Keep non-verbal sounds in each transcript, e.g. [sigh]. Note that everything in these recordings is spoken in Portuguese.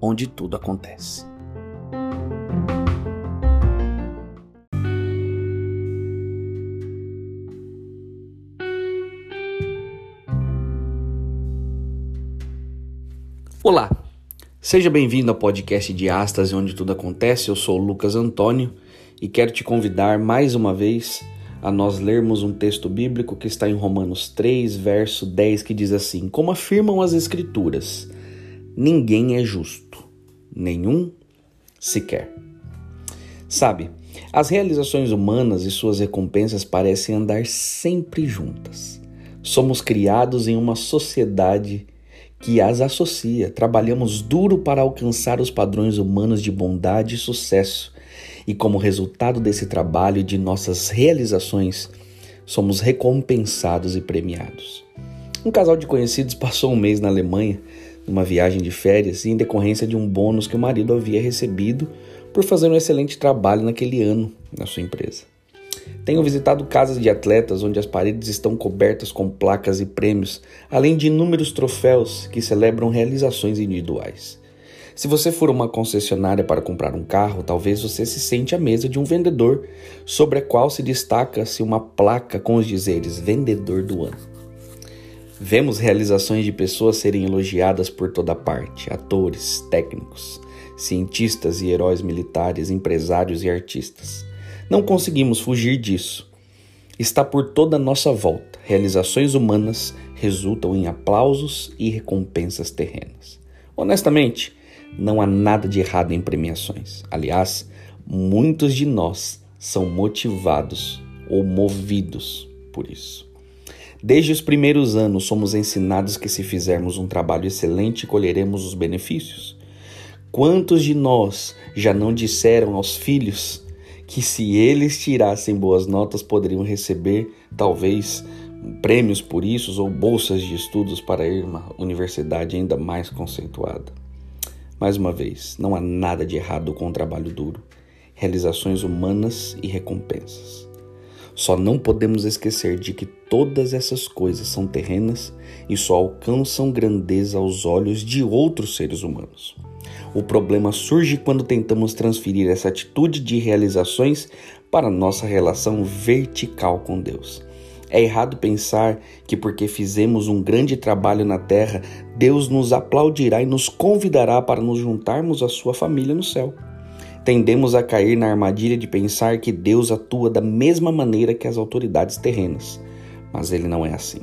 onde tudo acontece. Olá, seja bem-vindo ao podcast de Astas, onde tudo acontece. Eu sou o Lucas Antônio e quero te convidar mais uma vez a nós lermos um texto bíblico que está em Romanos 3, verso 10, que diz assim: Como afirmam as Escrituras, ninguém é justo, nenhum sequer. Sabe, as realizações humanas e suas recompensas parecem andar sempre juntas. Somos criados em uma sociedade que as associa. Trabalhamos duro para alcançar os padrões humanos de bondade e sucesso, e como resultado desse trabalho e de nossas realizações, somos recompensados e premiados. Um casal de conhecidos [laughs] passou um mês na Alemanha, numa viagem de férias, em decorrência de um bônus que o marido havia recebido por fazer um excelente trabalho naquele ano na sua empresa. Tenho visitado casas de atletas onde as paredes estão cobertas com placas e prêmios, além de inúmeros troféus que celebram realizações individuais. Se você for uma concessionária para comprar um carro, talvez você se sente à mesa de um vendedor, sobre a qual se destaca-se uma placa com os dizeres Vendedor do Ano. Vemos realizações de pessoas serem elogiadas por toda parte: atores, técnicos, cientistas e heróis militares, empresários e artistas. Não conseguimos fugir disso. Está por toda a nossa volta. Realizações humanas resultam em aplausos e recompensas terrenas. Honestamente, não há nada de errado em premiações. Aliás, muitos de nós são motivados ou movidos por isso. Desde os primeiros anos, somos ensinados que se fizermos um trabalho excelente, colheremos os benefícios. Quantos de nós já não disseram aos filhos que se eles tirassem boas notas poderiam receber talvez prêmios por isso ou bolsas de estudos para ir a uma universidade ainda mais conceituada. Mais uma vez, não há nada de errado com o trabalho duro, realizações humanas e recompensas. Só não podemos esquecer de que todas essas coisas são terrenas e só alcançam grandeza aos olhos de outros seres humanos. O problema surge quando tentamos transferir essa atitude de realizações para nossa relação vertical com Deus. É errado pensar que porque fizemos um grande trabalho na terra, Deus nos aplaudirá e nos convidará para nos juntarmos à sua família no céu. Tendemos a cair na armadilha de pensar que Deus atua da mesma maneira que as autoridades terrenas, mas ele não é assim.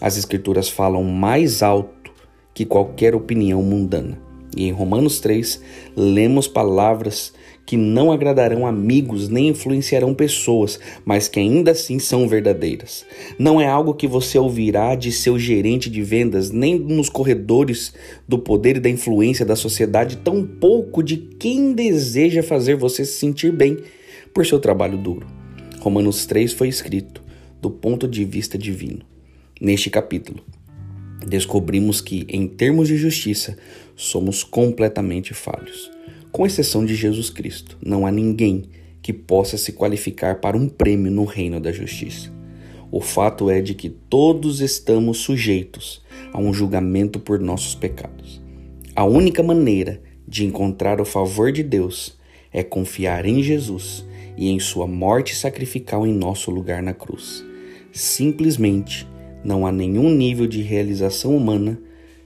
As Escrituras falam mais alto que qualquer opinião mundana. E em Romanos 3, lemos palavras que não agradarão amigos nem influenciarão pessoas, mas que ainda assim são verdadeiras. Não é algo que você ouvirá de seu gerente de vendas, nem nos corredores do poder e da influência da sociedade, tampouco de quem deseja fazer você se sentir bem por seu trabalho duro. Romanos 3 foi escrito do ponto de vista divino. Neste capítulo, descobrimos que, em termos de justiça, somos completamente falhos. Com exceção de Jesus Cristo, não há ninguém que possa se qualificar para um prêmio no reino da justiça. O fato é de que todos estamos sujeitos a um julgamento por nossos pecados. A única maneira de encontrar o favor de Deus é confiar em Jesus e em sua morte sacrificial em nosso lugar na cruz. Simplesmente não há nenhum nível de realização humana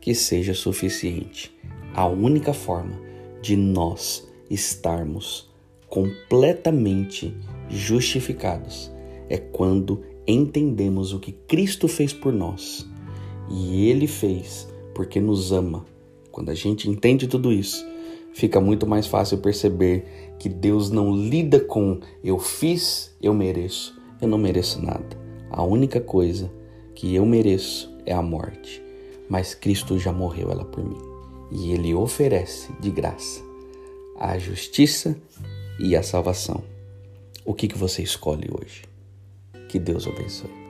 que seja suficiente. A única forma de nós estarmos completamente justificados é quando entendemos o que Cristo fez por nós. E Ele fez porque nos ama. Quando a gente entende tudo isso, fica muito mais fácil perceber que Deus não lida com eu fiz, eu mereço. Eu não mereço nada. A única coisa que eu mereço é a morte, mas Cristo já morreu ela por mim. E ele oferece de graça a justiça e a salvação. O que, que você escolhe hoje? Que Deus abençoe.